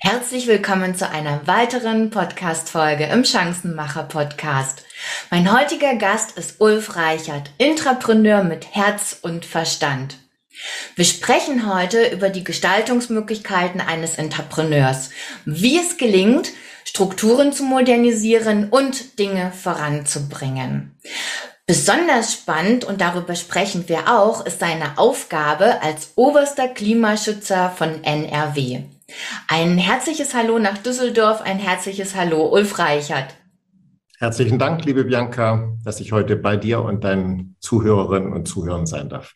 Herzlich willkommen zu einer weiteren Podcast-Folge im Chancenmacher Podcast. Mein heutiger Gast ist Ulf Reichert, Intrapreneur mit Herz und Verstand. Wir sprechen heute über die Gestaltungsmöglichkeiten eines Entrepreneurs, wie es gelingt, Strukturen zu modernisieren und Dinge voranzubringen. Besonders spannend, und darüber sprechen wir auch, ist seine Aufgabe als oberster Klimaschützer von NRW. Ein herzliches Hallo nach Düsseldorf, ein herzliches Hallo, Ulf Reichert. Herzlichen Dank, liebe Bianca, dass ich heute bei dir und deinen Zuhörerinnen und Zuhörern sein darf.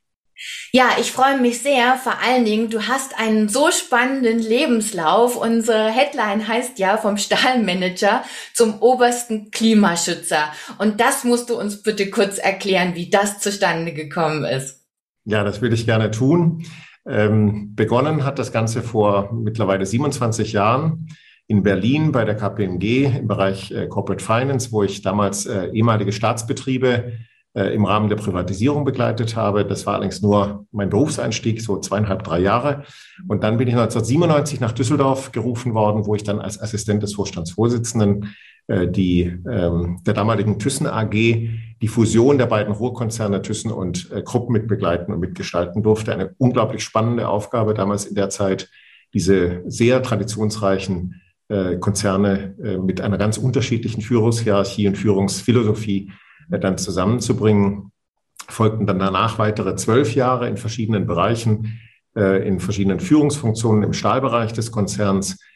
Ja, ich freue mich sehr. Vor allen Dingen, du hast einen so spannenden Lebenslauf. Unsere Headline heißt ja vom Stahlmanager zum obersten Klimaschützer. Und das musst du uns bitte kurz erklären, wie das zustande gekommen ist. Ja, das will ich gerne tun. Ähm, begonnen hat das Ganze vor mittlerweile 27 Jahren in Berlin bei der KPMG im Bereich äh, Corporate Finance, wo ich damals äh, ehemalige Staatsbetriebe äh, im Rahmen der Privatisierung begleitet habe. Das war allerdings nur mein Berufseinstieg, so zweieinhalb, drei Jahre. Und dann bin ich 1997 nach Düsseldorf gerufen worden, wo ich dann als Assistent des Vorstandsvorsitzenden die, ähm, der damaligen Thyssen AG die Fusion der beiden Ruhrkonzerne Thyssen und äh, Krupp mit begleiten und mitgestalten durfte. Eine unglaublich spannende Aufgabe damals in der Zeit, diese sehr traditionsreichen äh, Konzerne äh, mit einer ganz unterschiedlichen Führungshierarchie und Führungsphilosophie äh, dann zusammenzubringen. Folgten dann danach weitere zwölf Jahre in verschiedenen Bereichen, äh, in verschiedenen Führungsfunktionen im Stahlbereich des Konzerns, äh,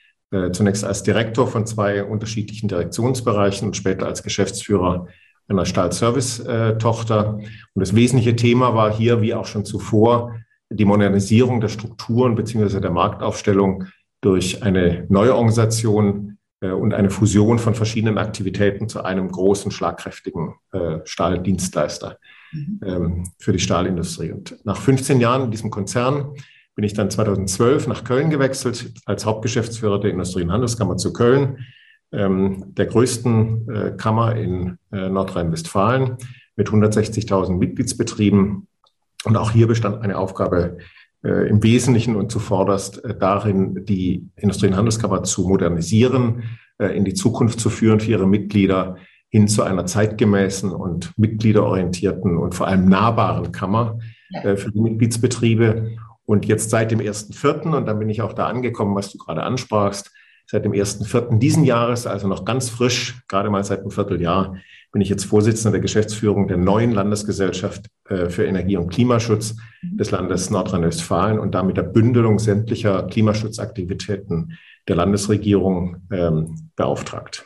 zunächst als Direktor von zwei unterschiedlichen Direktionsbereichen und später als Geschäftsführer einer Stahlservice-Tochter. Und das wesentliche Thema war hier, wie auch schon zuvor, die Modernisierung der Strukturen beziehungsweise der Marktaufstellung durch eine neue Organisation äh, und eine Fusion von verschiedenen Aktivitäten zu einem großen, schlagkräftigen äh, Stahldienstleister mhm. ähm, für die Stahlindustrie. Und nach 15 Jahren in diesem Konzern bin ich dann 2012 nach Köln gewechselt als Hauptgeschäftsführer der Industrie- und Handelskammer zu Köln, ähm, der größten äh, Kammer in äh, Nordrhein-Westfalen mit 160.000 Mitgliedsbetrieben. Und auch hier bestand eine Aufgabe äh, im Wesentlichen und zuvorderst äh, darin, die Industrie- und Handelskammer zu modernisieren, äh, in die Zukunft zu führen für ihre Mitglieder hin zu einer zeitgemäßen und mitgliederorientierten und vor allem nahbaren Kammer äh, für die Mitgliedsbetriebe. Und jetzt seit dem 1.4., und dann bin ich auch da angekommen, was du gerade ansprachst, seit dem 1.4. diesen Jahres, also noch ganz frisch, gerade mal seit einem Vierteljahr, bin ich jetzt Vorsitzender der Geschäftsführung der neuen Landesgesellschaft äh, für Energie- und Klimaschutz des Landes Nordrhein-Westfalen und damit der Bündelung sämtlicher Klimaschutzaktivitäten der Landesregierung ähm, beauftragt.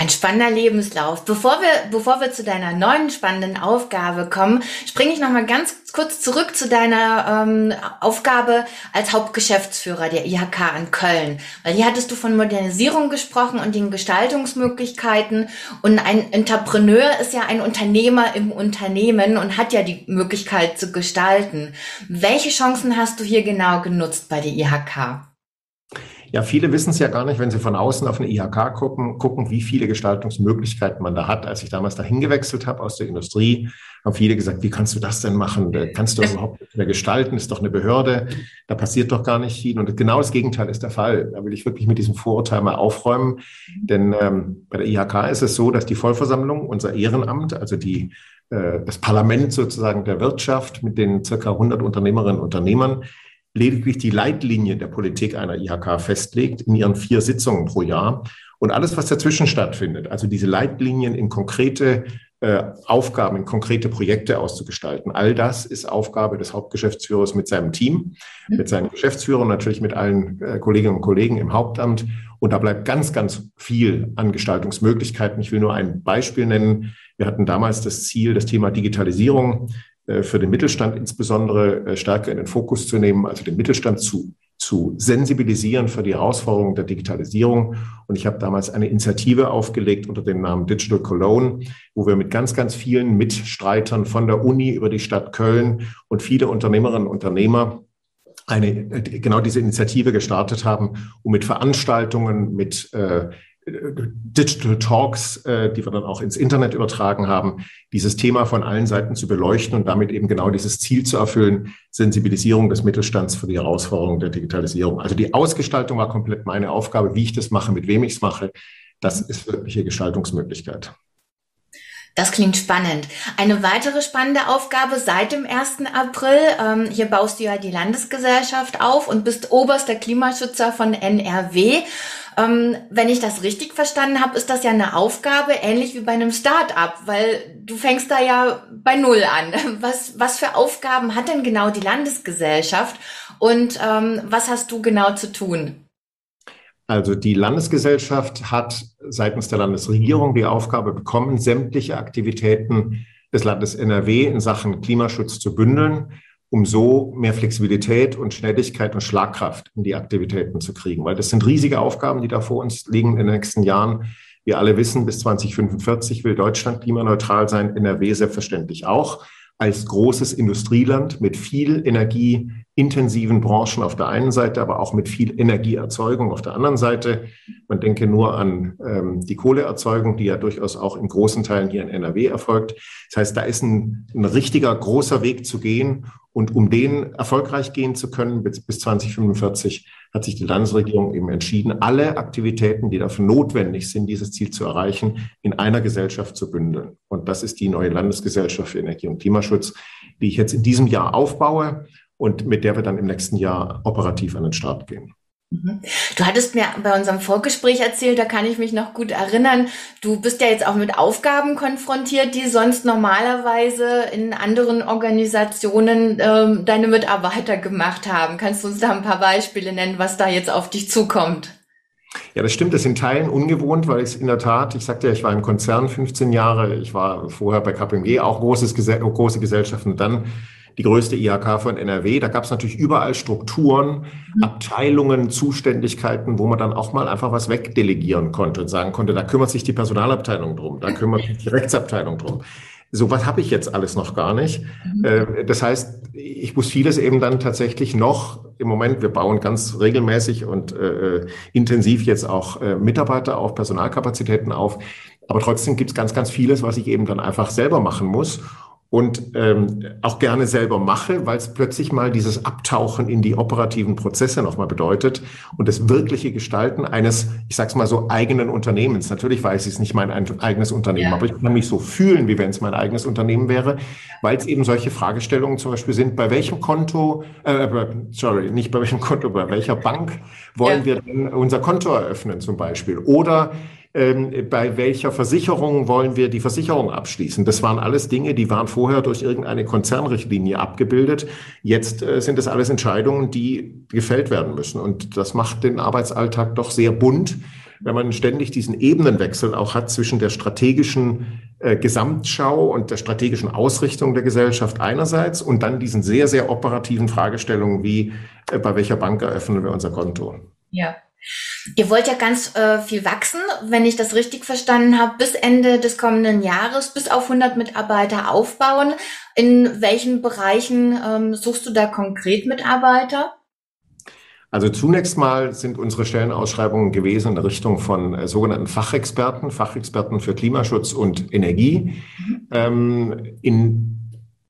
Ein spannender Lebenslauf. Bevor wir, bevor wir zu deiner neuen spannenden Aufgabe kommen, springe ich noch mal ganz kurz zurück zu deiner ähm, Aufgabe als Hauptgeschäftsführer der IHK in Köln. Weil hier hattest du von Modernisierung gesprochen und den Gestaltungsmöglichkeiten. Und ein Entrepreneur ist ja ein Unternehmer im Unternehmen und hat ja die Möglichkeit zu gestalten. Welche Chancen hast du hier genau genutzt bei der IHK? Ja, viele wissen es ja gar nicht, wenn sie von außen auf eine IHK gucken, gucken, wie viele Gestaltungsmöglichkeiten man da hat. Als ich damals dahin gewechselt habe aus der Industrie, haben viele gesagt, wie kannst du das denn machen? Kannst du das überhaupt nicht mehr gestalten? Ist doch eine Behörde. Da passiert doch gar nicht viel. Und genau das Gegenteil ist der Fall. Da will ich wirklich mit diesem Vorurteil mal aufräumen. Denn ähm, bei der IHK ist es so, dass die Vollversammlung, unser Ehrenamt, also die äh, das Parlament sozusagen der Wirtschaft mit den circa 100 Unternehmerinnen und Unternehmern, lediglich die Leitlinien der Politik einer IHK festlegt in ihren vier Sitzungen pro Jahr. Und alles, was dazwischen stattfindet, also diese Leitlinien in konkrete äh, Aufgaben, in konkrete Projekte auszugestalten, all das ist Aufgabe des Hauptgeschäftsführers mit seinem Team, mit seinen Geschäftsführern, natürlich mit allen äh, Kolleginnen und Kollegen im Hauptamt. Und da bleibt ganz, ganz viel an Gestaltungsmöglichkeiten. Ich will nur ein Beispiel nennen. Wir hatten damals das Ziel, das Thema Digitalisierung für den Mittelstand insbesondere äh, stärker in den Fokus zu nehmen, also den Mittelstand zu, zu sensibilisieren für die Herausforderungen der Digitalisierung. Und ich habe damals eine Initiative aufgelegt unter dem Namen Digital Cologne, wo wir mit ganz, ganz vielen Mitstreitern von der Uni über die Stadt Köln und viele Unternehmerinnen und Unternehmer eine, äh, genau diese Initiative gestartet haben, um mit Veranstaltungen, mit äh, Digital Talks, äh, die wir dann auch ins Internet übertragen haben, dieses Thema von allen Seiten zu beleuchten und damit eben genau dieses Ziel zu erfüllen, Sensibilisierung des Mittelstands für die Herausforderungen der Digitalisierung. Also die Ausgestaltung war komplett meine Aufgabe, wie ich das mache, mit wem ich es mache. Das ist wirkliche Gestaltungsmöglichkeit. Das klingt spannend. Eine weitere spannende Aufgabe seit dem 1. April, ähm, hier baust du ja die Landesgesellschaft auf und bist oberster Klimaschützer von NRW. Ähm, wenn ich das richtig verstanden habe, ist das ja eine Aufgabe ähnlich wie bei einem Start-up, weil du fängst da ja bei Null an. Was, was für Aufgaben hat denn genau die Landesgesellschaft und ähm, was hast du genau zu tun? Also die Landesgesellschaft hat seitens der Landesregierung die Aufgabe bekommen, sämtliche Aktivitäten des Landes NRW in Sachen Klimaschutz zu bündeln, um so mehr Flexibilität und Schnelligkeit und Schlagkraft in die Aktivitäten zu kriegen. Weil das sind riesige Aufgaben, die da vor uns liegen in den nächsten Jahren. Wir alle wissen, bis 2045 will Deutschland klimaneutral sein, NRW selbstverständlich auch als großes Industrieland mit viel energieintensiven Branchen auf der einen Seite, aber auch mit viel Energieerzeugung auf der anderen Seite. Man denke nur an ähm, die Kohleerzeugung, die ja durchaus auch in großen Teilen hier in NRW erfolgt. Das heißt, da ist ein, ein richtiger großer Weg zu gehen. Und um den erfolgreich gehen zu können bis, bis 2045, hat sich die Landesregierung eben entschieden, alle Aktivitäten, die dafür notwendig sind, dieses Ziel zu erreichen, in einer Gesellschaft zu bündeln. Und das ist die neue Landesgesellschaft für Energie und Klimaschutz, die ich jetzt in diesem Jahr aufbaue und mit der wir dann im nächsten Jahr operativ an den Start gehen. Mhm. Du hattest mir bei unserem Vorgespräch erzählt, da kann ich mich noch gut erinnern, du bist ja jetzt auch mit Aufgaben konfrontiert, die sonst normalerweise in anderen Organisationen ähm, deine Mitarbeiter gemacht haben. Kannst du uns da ein paar Beispiele nennen, was da jetzt auf dich zukommt? Ja, das stimmt. Das ist in Teilen ungewohnt, weil ich in der Tat, ich sagte ja, ich war im Konzern 15 Jahre, ich war vorher bei KPMG, auch großes, große Gesellschaften. Dann die größte IHK von NRW. Da gab es natürlich überall Strukturen, mhm. Abteilungen, Zuständigkeiten, wo man dann auch mal einfach was wegdelegieren konnte und sagen konnte, da kümmert sich die Personalabteilung drum, da kümmert sich die Rechtsabteilung drum. So was habe ich jetzt alles noch gar nicht. Mhm. Äh, das heißt, ich muss vieles eben dann tatsächlich noch im Moment, wir bauen ganz regelmäßig und äh, intensiv jetzt auch äh, Mitarbeiter auf, Personalkapazitäten auf. Aber trotzdem gibt es ganz, ganz vieles, was ich eben dann einfach selber machen muss und ähm, auch gerne selber mache, weil es plötzlich mal dieses Abtauchen in die operativen Prozesse nochmal bedeutet und das wirkliche Gestalten eines, ich sag's mal so, eigenen Unternehmens. Natürlich weiß ich es nicht mein eigenes Unternehmen, ja. aber ich kann mich so fühlen, wie wenn es mein eigenes Unternehmen wäre, weil es eben solche Fragestellungen zum Beispiel sind, bei welchem Konto, äh, sorry, nicht bei welchem Konto, bei welcher Bank wollen ja. wir denn unser Konto eröffnen zum Beispiel? Oder ähm, bei welcher Versicherung wollen wir die Versicherung abschließen. Das waren alles Dinge, die waren vorher durch irgendeine Konzernrichtlinie abgebildet. Jetzt äh, sind das alles Entscheidungen, die gefällt werden müssen. Und das macht den Arbeitsalltag doch sehr bunt, wenn man ständig diesen Ebenenwechsel auch hat zwischen der strategischen äh, Gesamtschau und der strategischen Ausrichtung der Gesellschaft einerseits und dann diesen sehr, sehr operativen Fragestellungen wie äh, bei welcher Bank eröffnen wir unser Konto. Ja. Ihr wollt ja ganz äh, viel wachsen, wenn ich das richtig verstanden habe, bis Ende des kommenden Jahres, bis auf 100 Mitarbeiter aufbauen. In welchen Bereichen ähm, suchst du da konkret Mitarbeiter? Also zunächst mal sind unsere Stellenausschreibungen gewesen in der Richtung von äh, sogenannten Fachexperten, Fachexperten für Klimaschutz und Energie. Mhm. Ähm, in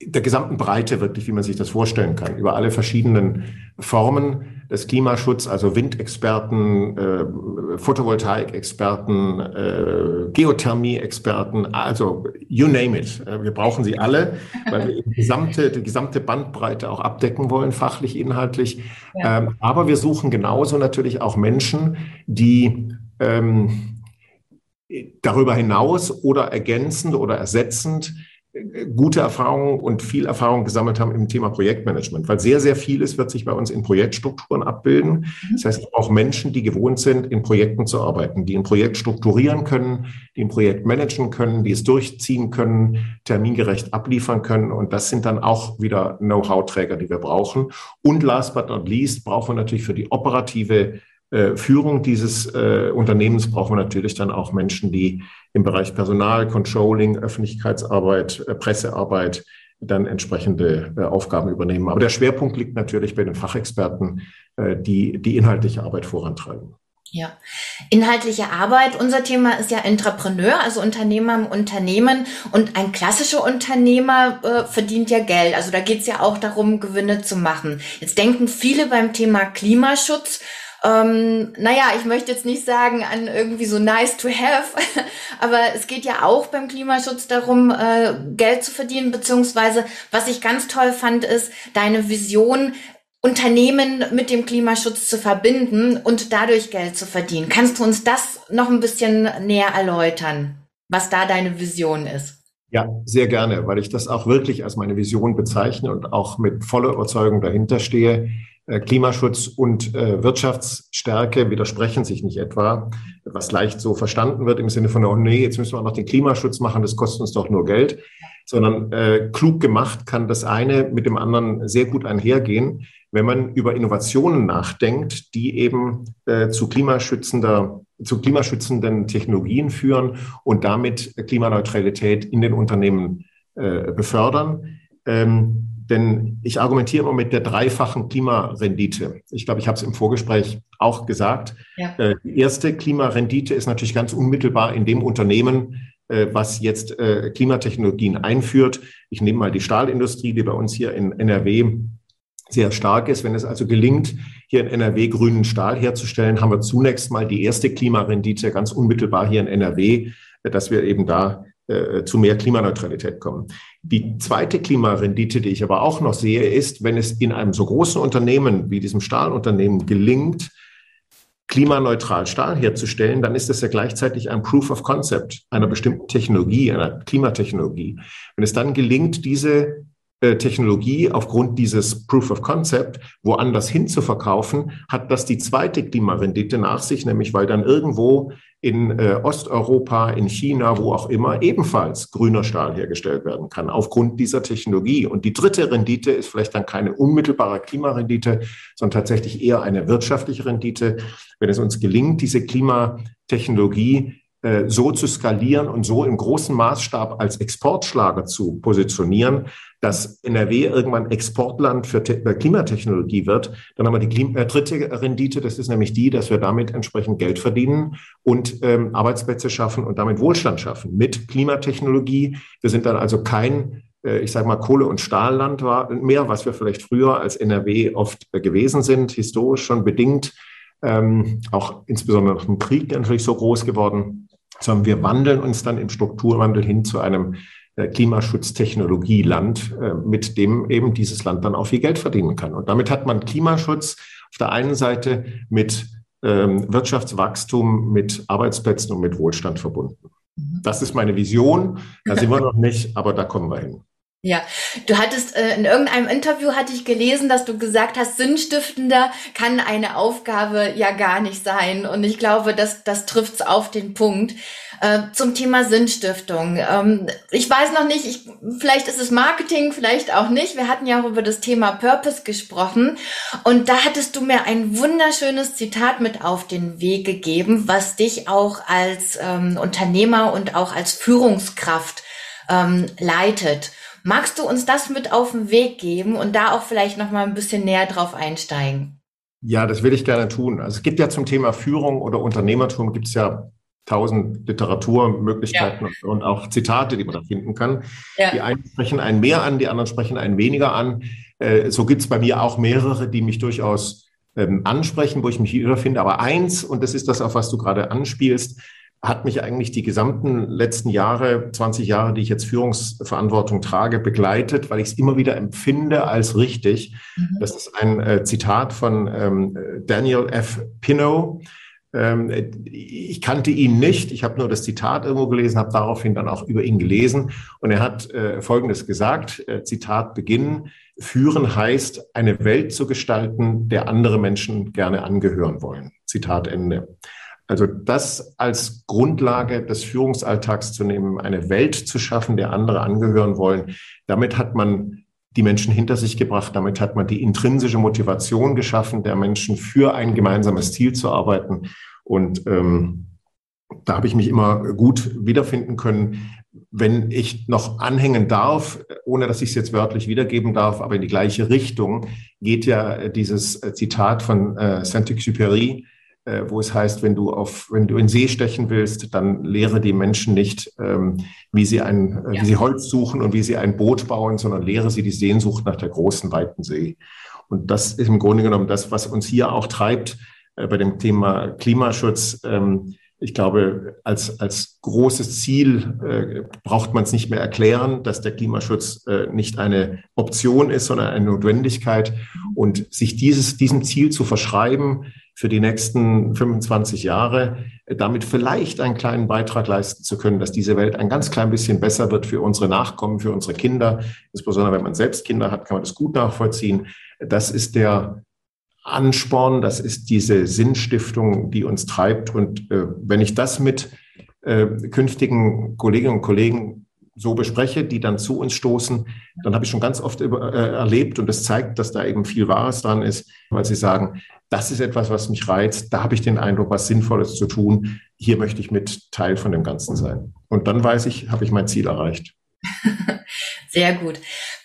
der gesamten Breite wirklich, wie man sich das vorstellen kann, über alle verschiedenen Formen des Klimaschutzes, also Windexperten, äh, Photovoltaik-Experten, äh, Geothermie-Experten, also you name it. Äh, wir brauchen sie alle, weil wir die gesamte, die gesamte Bandbreite auch abdecken wollen, fachlich, inhaltlich. Ja. Ähm, aber wir suchen genauso natürlich auch Menschen, die ähm, darüber hinaus oder ergänzend oder ersetzend gute Erfahrungen und viel Erfahrung gesammelt haben im Thema Projektmanagement, weil sehr, sehr vieles wird sich bei uns in Projektstrukturen abbilden. Mhm. Das heißt, auch Menschen, die gewohnt sind, in Projekten zu arbeiten, die ein Projekt strukturieren können, die ein Projekt managen können, die es durchziehen können, termingerecht abliefern können. Und das sind dann auch wieder Know-how-Träger, die wir brauchen. Und last but not least brauchen wir natürlich für die operative Führung dieses äh, Unternehmens brauchen wir natürlich dann auch Menschen, die im Bereich Personal, Controlling, Öffentlichkeitsarbeit, äh, Pressearbeit dann entsprechende äh, Aufgaben übernehmen. Aber der Schwerpunkt liegt natürlich bei den Fachexperten, äh, die die inhaltliche Arbeit vorantreiben. Ja, inhaltliche Arbeit. Unser Thema ist ja Entrepreneur, also Unternehmer im Unternehmen. Und ein klassischer Unternehmer äh, verdient ja Geld. Also da geht es ja auch darum, Gewinne zu machen. Jetzt denken viele beim Thema Klimaschutz. Ähm, naja, ich möchte jetzt nicht sagen an irgendwie so nice to have, aber es geht ja auch beim Klimaschutz darum, äh, Geld zu verdienen, beziehungsweise was ich ganz toll fand, ist deine Vision, Unternehmen mit dem Klimaschutz zu verbinden und dadurch Geld zu verdienen. Kannst du uns das noch ein bisschen näher erläutern, was da deine Vision ist? Ja, sehr gerne, weil ich das auch wirklich als meine Vision bezeichne und auch mit voller Überzeugung dahinter stehe. Äh, Klimaschutz und äh, Wirtschaftsstärke widersprechen sich nicht etwa, was leicht so verstanden wird im Sinne von, oh nee, jetzt müssen wir auch noch den Klimaschutz machen, das kostet uns doch nur Geld, sondern äh, klug gemacht kann das eine mit dem anderen sehr gut einhergehen wenn man über Innovationen nachdenkt, die eben äh, zu klimaschützender zu klimaschützenden Technologien führen und damit Klimaneutralität in den Unternehmen äh, befördern. Ähm, denn ich argumentiere immer mit der dreifachen Klimarendite. Ich glaube, ich habe es im Vorgespräch auch gesagt. Ja. Äh, die erste Klimarendite ist natürlich ganz unmittelbar in dem Unternehmen, äh, was jetzt äh, Klimatechnologien einführt. Ich nehme mal die Stahlindustrie, die bei uns hier in NRW sehr stark ist. Wenn es also gelingt, hier in NRW grünen Stahl herzustellen, haben wir zunächst mal die erste Klimarendite ganz unmittelbar hier in NRW, dass wir eben da zu mehr Klimaneutralität kommen. Die zweite Klimarendite, die ich aber auch noch sehe, ist, wenn es in einem so großen Unternehmen wie diesem Stahlunternehmen gelingt, klimaneutral Stahl herzustellen, dann ist das ja gleichzeitig ein Proof of Concept einer bestimmten Technologie, einer Klimatechnologie. Wenn es dann gelingt, diese äh, Technologie aufgrund dieses Proof of Concept woanders hin zu verkaufen, hat das die zweite Klimarendite nach sich, nämlich weil dann irgendwo in äh, Osteuropa, in China, wo auch immer, ebenfalls grüner Stahl hergestellt werden kann, aufgrund dieser Technologie. Und die dritte Rendite ist vielleicht dann keine unmittelbare Klimarendite, sondern tatsächlich eher eine wirtschaftliche Rendite. Wenn es uns gelingt, diese Klimatechnologie äh, so zu skalieren und so im großen Maßstab als Exportschlager zu positionieren, dass NRW irgendwann Exportland für äh, Klimatechnologie wird, dann haben wir die Klima äh, dritte Rendite, das ist nämlich die, dass wir damit entsprechend Geld verdienen und ähm, Arbeitsplätze schaffen und damit Wohlstand schaffen. Mit Klimatechnologie. Wir sind dann also kein äh, ich sage mal, Kohle- und Stahlland war mehr, was wir vielleicht früher als NRW oft gewesen sind, historisch schon bedingt, ähm, auch insbesondere nach dem Krieg natürlich so groß geworden sondern wir wandeln uns dann im Strukturwandel hin zu einem äh, Klimaschutztechnologieland, äh, mit dem eben dieses Land dann auch viel Geld verdienen kann. Und damit hat man Klimaschutz auf der einen Seite mit ähm, Wirtschaftswachstum, mit Arbeitsplätzen und mit Wohlstand verbunden. Mhm. Das ist meine Vision. Da sind wir noch nicht, aber da kommen wir hin. Ja, du hattest äh, in irgendeinem Interview hatte ich gelesen, dass du gesagt hast, sinnstiftender kann eine Aufgabe ja gar nicht sein. Und ich glaube, das, das trifft's auf den Punkt. Äh, zum Thema Sinnstiftung. Ähm, ich weiß noch nicht, ich, vielleicht ist es Marketing, vielleicht auch nicht. Wir hatten ja auch über das Thema Purpose gesprochen. Und da hattest du mir ein wunderschönes Zitat mit auf den Weg gegeben, was dich auch als ähm, Unternehmer und auch als Führungskraft ähm, leitet. Magst du uns das mit auf den Weg geben und da auch vielleicht noch mal ein bisschen näher drauf einsteigen? Ja, das will ich gerne tun. Also es gibt ja zum Thema Führung oder Unternehmertum gibt es ja tausend Literaturmöglichkeiten ja. und auch Zitate, die man da finden kann. Ja. Die einen sprechen einen mehr an, die anderen sprechen einen weniger an. Äh, so gibt es bei mir auch mehrere, die mich durchaus ähm, ansprechen, wo ich mich wiederfinde. Aber eins, und das ist das, auf was du gerade anspielst, hat mich eigentlich die gesamten letzten Jahre, 20 Jahre, die ich jetzt Führungsverantwortung trage, begleitet, weil ich es immer wieder empfinde als richtig. Mhm. Das ist ein äh, Zitat von ähm, Daniel F. Pino. Ähm, ich kannte ihn nicht, ich habe nur das Zitat irgendwo gelesen, habe daraufhin dann auch über ihn gelesen und er hat äh, Folgendes gesagt, äh, Zitat Beginn, führen heißt, eine Welt zu gestalten, der andere Menschen gerne angehören wollen. Zitat Ende. Also das als Grundlage des Führungsalltags zu nehmen, eine Welt zu schaffen, der andere angehören wollen, damit hat man die Menschen hinter sich gebracht, damit hat man die intrinsische Motivation geschaffen, der Menschen für ein gemeinsames Ziel zu arbeiten. Und ähm, da habe ich mich immer gut wiederfinden können. Wenn ich noch anhängen darf, ohne dass ich es jetzt wörtlich wiedergeben darf, aber in die gleiche Richtung, geht ja dieses Zitat von äh, Saint-Exupéry, wo es heißt, wenn du auf, wenn du in See stechen willst, dann lehre die Menschen nicht, ähm, wie sie ein, äh, ja. wie sie Holz suchen und wie sie ein Boot bauen, sondern lehre sie die Sehnsucht nach der großen, weiten See. Und das ist im Grunde genommen das, was uns hier auch treibt äh, bei dem Thema Klimaschutz. Ähm, ich glaube, als, als großes Ziel äh, braucht man es nicht mehr erklären, dass der Klimaschutz äh, nicht eine Option ist, sondern eine Notwendigkeit. Und sich dieses, diesem Ziel zu verschreiben für die nächsten 25 Jahre, äh, damit vielleicht einen kleinen Beitrag leisten zu können, dass diese Welt ein ganz klein bisschen besser wird für unsere Nachkommen, für unsere Kinder. Insbesondere wenn man selbst Kinder hat, kann man das gut nachvollziehen. Das ist der, Ansporn, das ist diese Sinnstiftung, die uns treibt. Und äh, wenn ich das mit äh, künftigen Kolleginnen und Kollegen so bespreche, die dann zu uns stoßen, dann habe ich schon ganz oft über, äh, erlebt und das zeigt, dass da eben viel Wahres dran ist, weil sie sagen, das ist etwas, was mich reizt, da habe ich den Eindruck, was Sinnvolles zu tun, hier möchte ich mit Teil von dem Ganzen sein. Und dann weiß ich, habe ich mein Ziel erreicht. Sehr gut.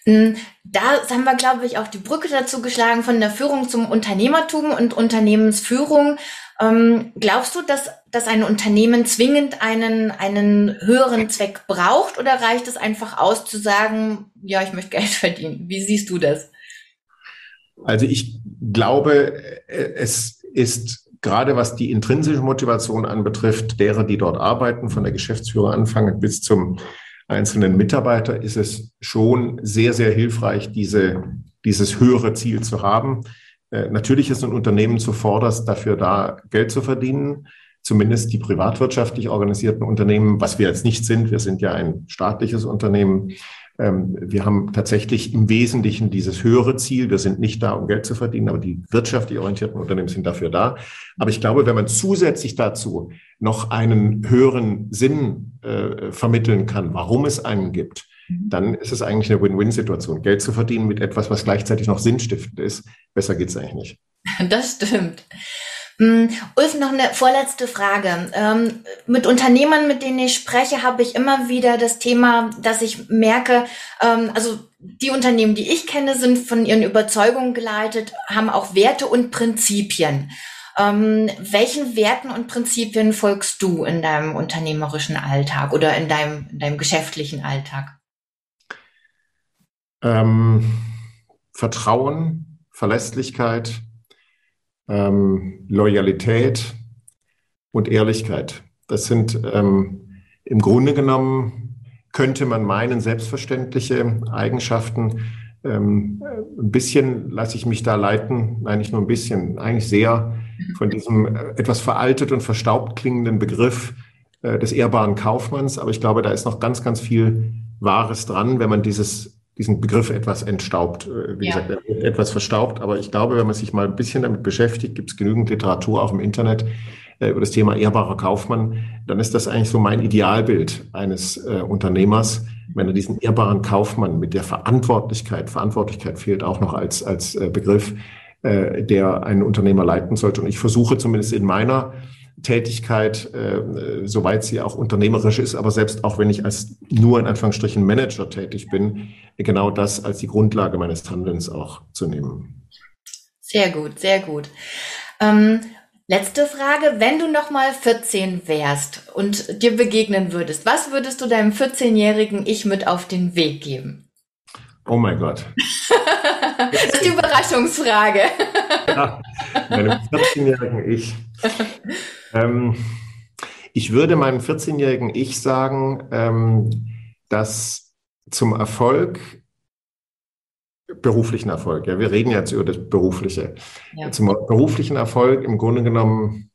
Hm, da haben wir, glaube ich, auch die Brücke dazu geschlagen von der Führung zum Unternehmertum und Unternehmensführung. Ähm, glaubst du, dass, dass ein Unternehmen zwingend einen, einen höheren Zweck braucht oder reicht es einfach aus zu sagen, ja, ich möchte Geld verdienen? Wie siehst du das? Also ich glaube, es ist gerade was die intrinsische Motivation anbetrifft, derer, die dort arbeiten, von der Geschäftsführer anfangen bis zum einzelnen Mitarbeiter ist es schon sehr, sehr hilfreich, diese, dieses höhere Ziel zu haben. Äh, natürlich ist ein Unternehmen zuvorderst dafür da, Geld zu verdienen. Zumindest die privatwirtschaftlich organisierten Unternehmen, was wir jetzt nicht sind. Wir sind ja ein staatliches Unternehmen. Ähm, wir haben tatsächlich im Wesentlichen dieses höhere Ziel. Wir sind nicht da, um Geld zu verdienen, aber die wirtschaftlich orientierten Unternehmen sind dafür da. Aber ich glaube, wenn man zusätzlich dazu noch einen höheren Sinn äh, vermitteln kann, warum es einen gibt, mhm. dann ist es eigentlich eine Win-Win-Situation. Geld zu verdienen mit etwas, was gleichzeitig noch sinnstiftend ist. Besser geht's eigentlich nicht. Das stimmt. Mm, Ulf, noch eine vorletzte Frage. Ähm, mit Unternehmern, mit denen ich spreche, habe ich immer wieder das Thema, dass ich merke, ähm, also die Unternehmen, die ich kenne, sind von ihren Überzeugungen geleitet, haben auch Werte und Prinzipien. Ähm, welchen Werten und Prinzipien folgst du in deinem unternehmerischen Alltag oder in deinem, in deinem geschäftlichen Alltag? Ähm, Vertrauen, Verlässlichkeit, ähm, Loyalität und Ehrlichkeit. Das sind ähm, im Grunde genommen, könnte man meinen, selbstverständliche Eigenschaften. Ähm, ein bisschen lasse ich mich da leiten, nein, nicht nur ein bisschen, eigentlich sehr von diesem äh, etwas veraltet und verstaubt klingenden Begriff äh, des ehrbaren Kaufmanns. Aber ich glaube, da ist noch ganz, ganz viel Wahres dran, wenn man dieses diesen Begriff etwas entstaubt, äh, wie ja. gesagt, etwas verstaubt. Aber ich glaube, wenn man sich mal ein bisschen damit beschäftigt, gibt es genügend Literatur auch im Internet äh, über das Thema ehrbarer Kaufmann, dann ist das eigentlich so mein Idealbild eines äh, Unternehmers, wenn er diesen ehrbaren Kaufmann mit der Verantwortlichkeit, Verantwortlichkeit fehlt auch noch als, als äh, Begriff, äh, der einen Unternehmer leiten sollte. Und ich versuche zumindest in meiner Tätigkeit, äh, soweit sie auch unternehmerisch ist, aber selbst auch wenn ich als nur in Anführungsstrichen Manager tätig bin, genau das als die Grundlage meines Handelns auch zu nehmen. Sehr gut, sehr gut. Ähm, letzte Frage, wenn du noch mal 14 wärst und dir begegnen würdest, was würdest du deinem 14-jährigen Ich mit auf den Weg geben? Oh mein Gott. das ist die Überraschungsfrage. ja, meinem 14-jährigen Ich. Ähm, ich würde meinem 14-jährigen Ich sagen, ähm, dass zum Erfolg, beruflichen Erfolg, ja, wir reden jetzt über das Berufliche, ja. zum beruflichen Erfolg im Grunde genommen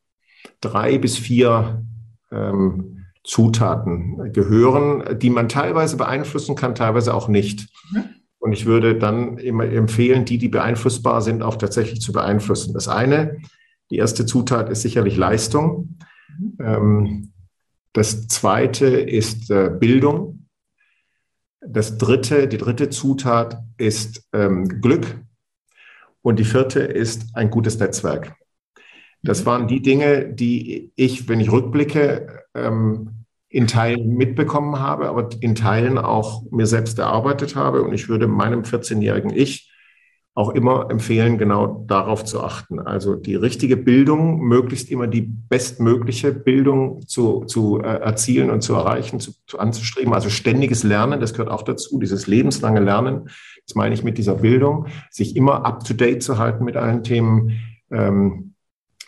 drei bis vier ähm, Zutaten gehören, die man teilweise beeinflussen kann, teilweise auch nicht. Mhm. Und ich würde dann immer empfehlen, die, die beeinflussbar sind, auch tatsächlich zu beeinflussen. Das eine die erste Zutat ist sicherlich Leistung. Ähm, das zweite ist äh, Bildung. Das dritte, die dritte Zutat ist ähm, Glück. Und die vierte ist ein gutes Netzwerk. Das waren die Dinge, die ich, wenn ich rückblicke, ähm, in Teilen mitbekommen habe, aber in Teilen auch mir selbst erarbeitet habe. Und ich würde meinem 14-jährigen Ich auch immer empfehlen, genau darauf zu achten. Also die richtige Bildung, möglichst immer die bestmögliche Bildung zu, zu äh, erzielen und zu erreichen, zu, zu anzustreben. Also ständiges Lernen, das gehört auch dazu, dieses lebenslange Lernen. Das meine ich mit dieser Bildung, sich immer up-to-date zu halten mit allen Themen. Ähm,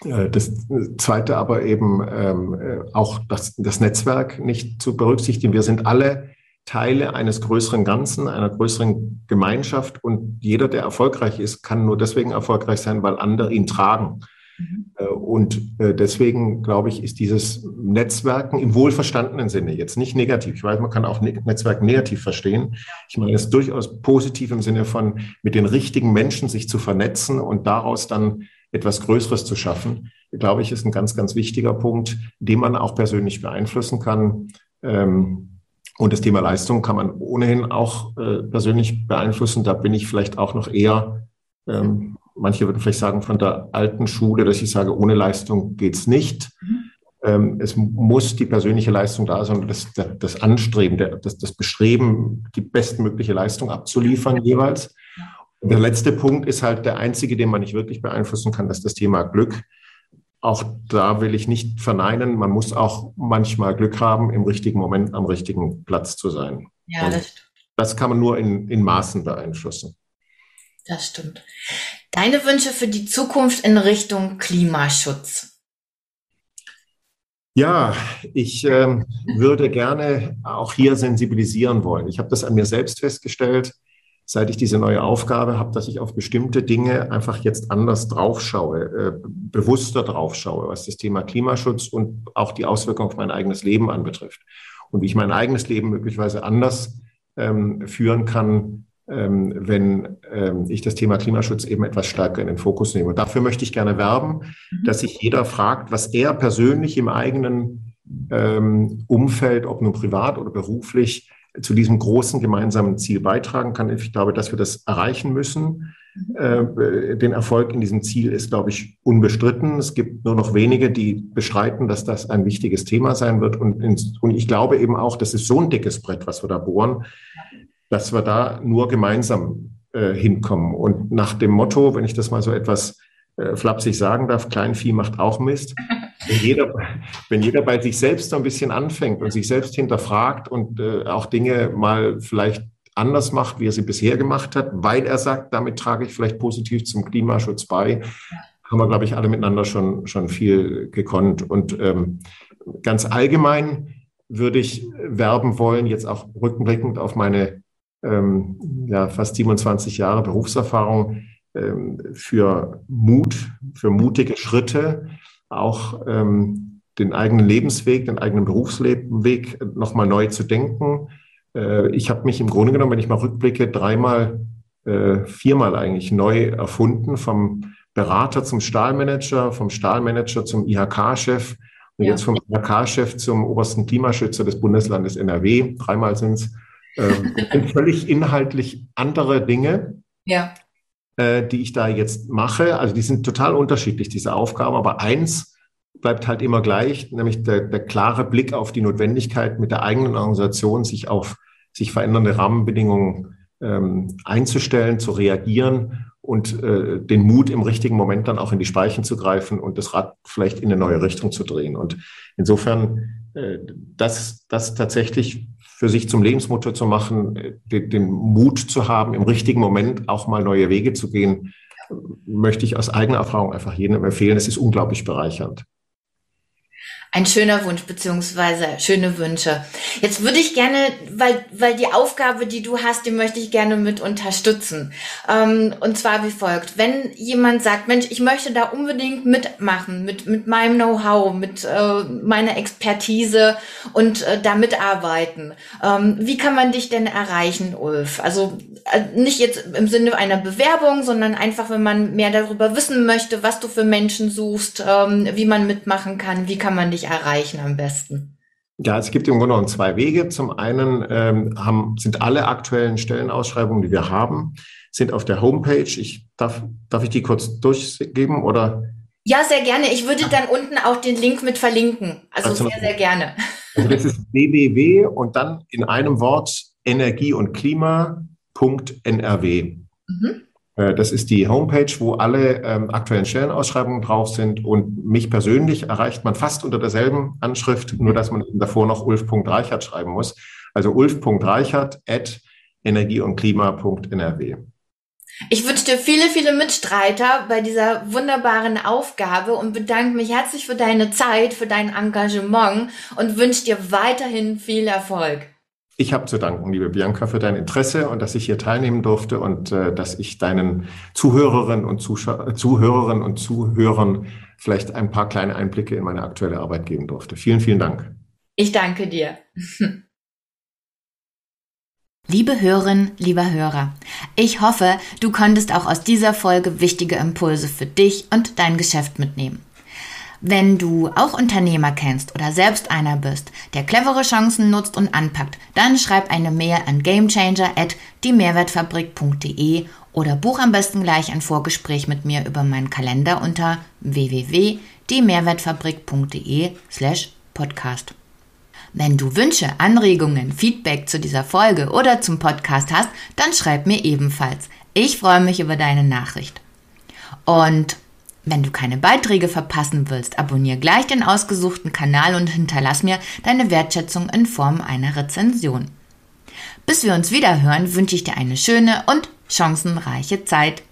äh, das Zweite aber eben ähm, äh, auch das, das Netzwerk nicht zu berücksichtigen. Wir sind alle Teile eines größeren Ganzen, einer größeren Gemeinschaft. Und jeder, der erfolgreich ist, kann nur deswegen erfolgreich sein, weil andere ihn tragen. Mhm. Äh, und äh, deswegen, glaube ich, ist dieses Netzwerken im wohlverstandenen Sinne jetzt nicht negativ. Ich weiß, man kann auch Netzwerken negativ verstehen. Ich meine es durchaus positiv im Sinne von mit den richtigen Menschen sich zu vernetzen und daraus dann etwas Größeres zu schaffen, glaube ich, ist ein ganz, ganz wichtiger Punkt, den man auch persönlich beeinflussen kann. Ähm, und das Thema Leistung kann man ohnehin auch äh, persönlich beeinflussen. Da bin ich vielleicht auch noch eher, ähm, manche würden vielleicht sagen, von der alten Schule, dass ich sage, ohne Leistung geht's nicht. Mhm. Ähm, es muss die persönliche Leistung da sein, das, das Anstreben, das, das Bestreben, die bestmögliche Leistung abzuliefern jeweils. Und der letzte Punkt ist halt der einzige, den man nicht wirklich beeinflussen kann, das ist das Thema Glück auch da will ich nicht verneinen, man muss auch manchmal Glück haben, im richtigen Moment am richtigen Platz zu sein. Ja, das stimmt. Das kann man nur in, in Maßen beeinflussen. Das stimmt. Deine Wünsche für die Zukunft in Richtung Klimaschutz? Ja, ich äh, würde gerne auch hier sensibilisieren wollen. Ich habe das an mir selbst festgestellt seit ich diese neue Aufgabe habe, dass ich auf bestimmte Dinge einfach jetzt anders draufschaue, äh, bewusster draufschaue, was das Thema Klimaschutz und auch die Auswirkungen auf mein eigenes Leben anbetrifft. Und wie ich mein eigenes Leben möglicherweise anders ähm, führen kann, ähm, wenn ähm, ich das Thema Klimaschutz eben etwas stärker in den Fokus nehme. Und dafür möchte ich gerne werben, mhm. dass sich jeder fragt, was er persönlich im eigenen ähm, Umfeld, ob nun privat oder beruflich, zu diesem großen gemeinsamen Ziel beitragen kann. Ich glaube, dass wir das erreichen müssen. Äh, den Erfolg in diesem Ziel ist, glaube ich, unbestritten. Es gibt nur noch wenige, die bestreiten, dass das ein wichtiges Thema sein wird. Und, und ich glaube eben auch, das ist so ein dickes Brett, was wir da bohren, dass wir da nur gemeinsam äh, hinkommen. Und nach dem Motto, wenn ich das mal so etwas äh, flapsig sagen darf, Kleinvieh macht auch Mist. Wenn jeder, wenn jeder bei sich selbst so ein bisschen anfängt und sich selbst hinterfragt und äh, auch Dinge mal vielleicht anders macht, wie er sie bisher gemacht hat, weil er sagt, damit trage ich vielleicht positiv zum Klimaschutz bei, haben wir, glaube ich, alle miteinander schon, schon viel gekonnt. Und ähm, ganz allgemein würde ich werben wollen, jetzt auch rückblickend auf meine ähm, ja, fast 27 Jahre Berufserfahrung, ähm, für Mut, für mutige Schritte, auch ähm, den eigenen Lebensweg, den eigenen Berufsweg nochmal neu zu denken. Äh, ich habe mich im Grunde genommen, wenn ich mal rückblicke, dreimal, äh, viermal eigentlich neu erfunden, vom Berater zum Stahlmanager, vom Stahlmanager zum IHK-Chef und ja. jetzt vom IHK-Chef zum obersten Klimaschützer des Bundeslandes NRW. Dreimal sind es. Ähm, völlig inhaltlich andere Dinge. Ja äh, die ich da jetzt mache. Also die sind total unterschiedlich, diese Aufgaben, aber eins bleibt halt immer gleich, nämlich der, der klare Blick auf die Notwendigkeit, mit der eigenen Organisation sich auf sich verändernde Rahmenbedingungen ähm, einzustellen, zu reagieren und äh, den Mut im richtigen Moment dann auch in die Speichen zu greifen und das Rad vielleicht in eine neue Richtung zu drehen. Und insofern, äh, das, das tatsächlich für sich zum Lebensmotto zu machen, den, den Mut zu haben, im richtigen Moment auch mal neue Wege zu gehen, möchte ich aus eigener Erfahrung einfach jedem empfehlen. Es ist unglaublich bereichernd ein schöner Wunsch beziehungsweise schöne Wünsche. Jetzt würde ich gerne, weil, weil die Aufgabe, die du hast, die möchte ich gerne mit unterstützen. Ähm, und zwar wie folgt. Wenn jemand sagt, Mensch, ich möchte da unbedingt mitmachen, mit, mit meinem Know-how, mit äh, meiner Expertise und äh, da mitarbeiten, ähm, wie kann man dich denn erreichen, Ulf? Also äh, nicht jetzt im Sinne einer Bewerbung, sondern einfach, wenn man mehr darüber wissen möchte, was du für Menschen suchst, ähm, wie man mitmachen kann, wie kann man dich erreichen am besten? Ja, es gibt im Grunde genommen zwei Wege. Zum einen ähm, haben, sind alle aktuellen Stellenausschreibungen, die wir haben, sind auf der Homepage. Ich darf, darf ich die kurz durchgeben oder? Ja, sehr gerne. Ich würde dann unten auch den Link mit verlinken. Also, also sehr, sehr gerne. Also das ist www und dann in einem Wort Energie und Klima.nrw. Mhm. Äh, das ist die Homepage, wo alle ähm, aktuellen Stellenausschreibungen drauf sind. Und mich persönlich erreicht man fast unter derselben Anschrift, nur dass man davor noch ulf.reichert schreiben muss. Also ulf.reichert at energie- und klima.nrw. Ich wünsche dir viele, viele Mitstreiter bei dieser wunderbaren Aufgabe und bedanke mich herzlich für deine Zeit, für dein Engagement und wünsche dir weiterhin viel Erfolg. Ich habe zu danken, liebe Bianca, für dein Interesse und dass ich hier teilnehmen durfte und äh, dass ich deinen Zuhörerinnen und Zuschau Zuhörerinnen und Zuhörern vielleicht ein paar kleine Einblicke in meine aktuelle Arbeit geben durfte. Vielen, vielen Dank. Ich danke dir. Liebe Hörerin, lieber Hörer, ich hoffe, du konntest auch aus dieser Folge wichtige Impulse für dich und dein Geschäft mitnehmen. Wenn du auch Unternehmer kennst oder selbst einer bist, der clevere Chancen nutzt und anpackt, dann schreib eine Mail an gamechanger at diemehrwertfabrik.de oder buch am besten gleich ein Vorgespräch mit mir über meinen Kalender unter www.diemehrwertfabrik.de slash podcast. Wenn du Wünsche, Anregungen, Feedback zu dieser Folge oder zum Podcast hast, dann schreib mir ebenfalls. Ich freue mich über deine Nachricht. Und wenn du keine Beiträge verpassen willst, abonniere gleich den ausgesuchten Kanal und hinterlass mir deine Wertschätzung in Form einer Rezension. Bis wir uns wieder hören, wünsche ich dir eine schöne und chancenreiche Zeit.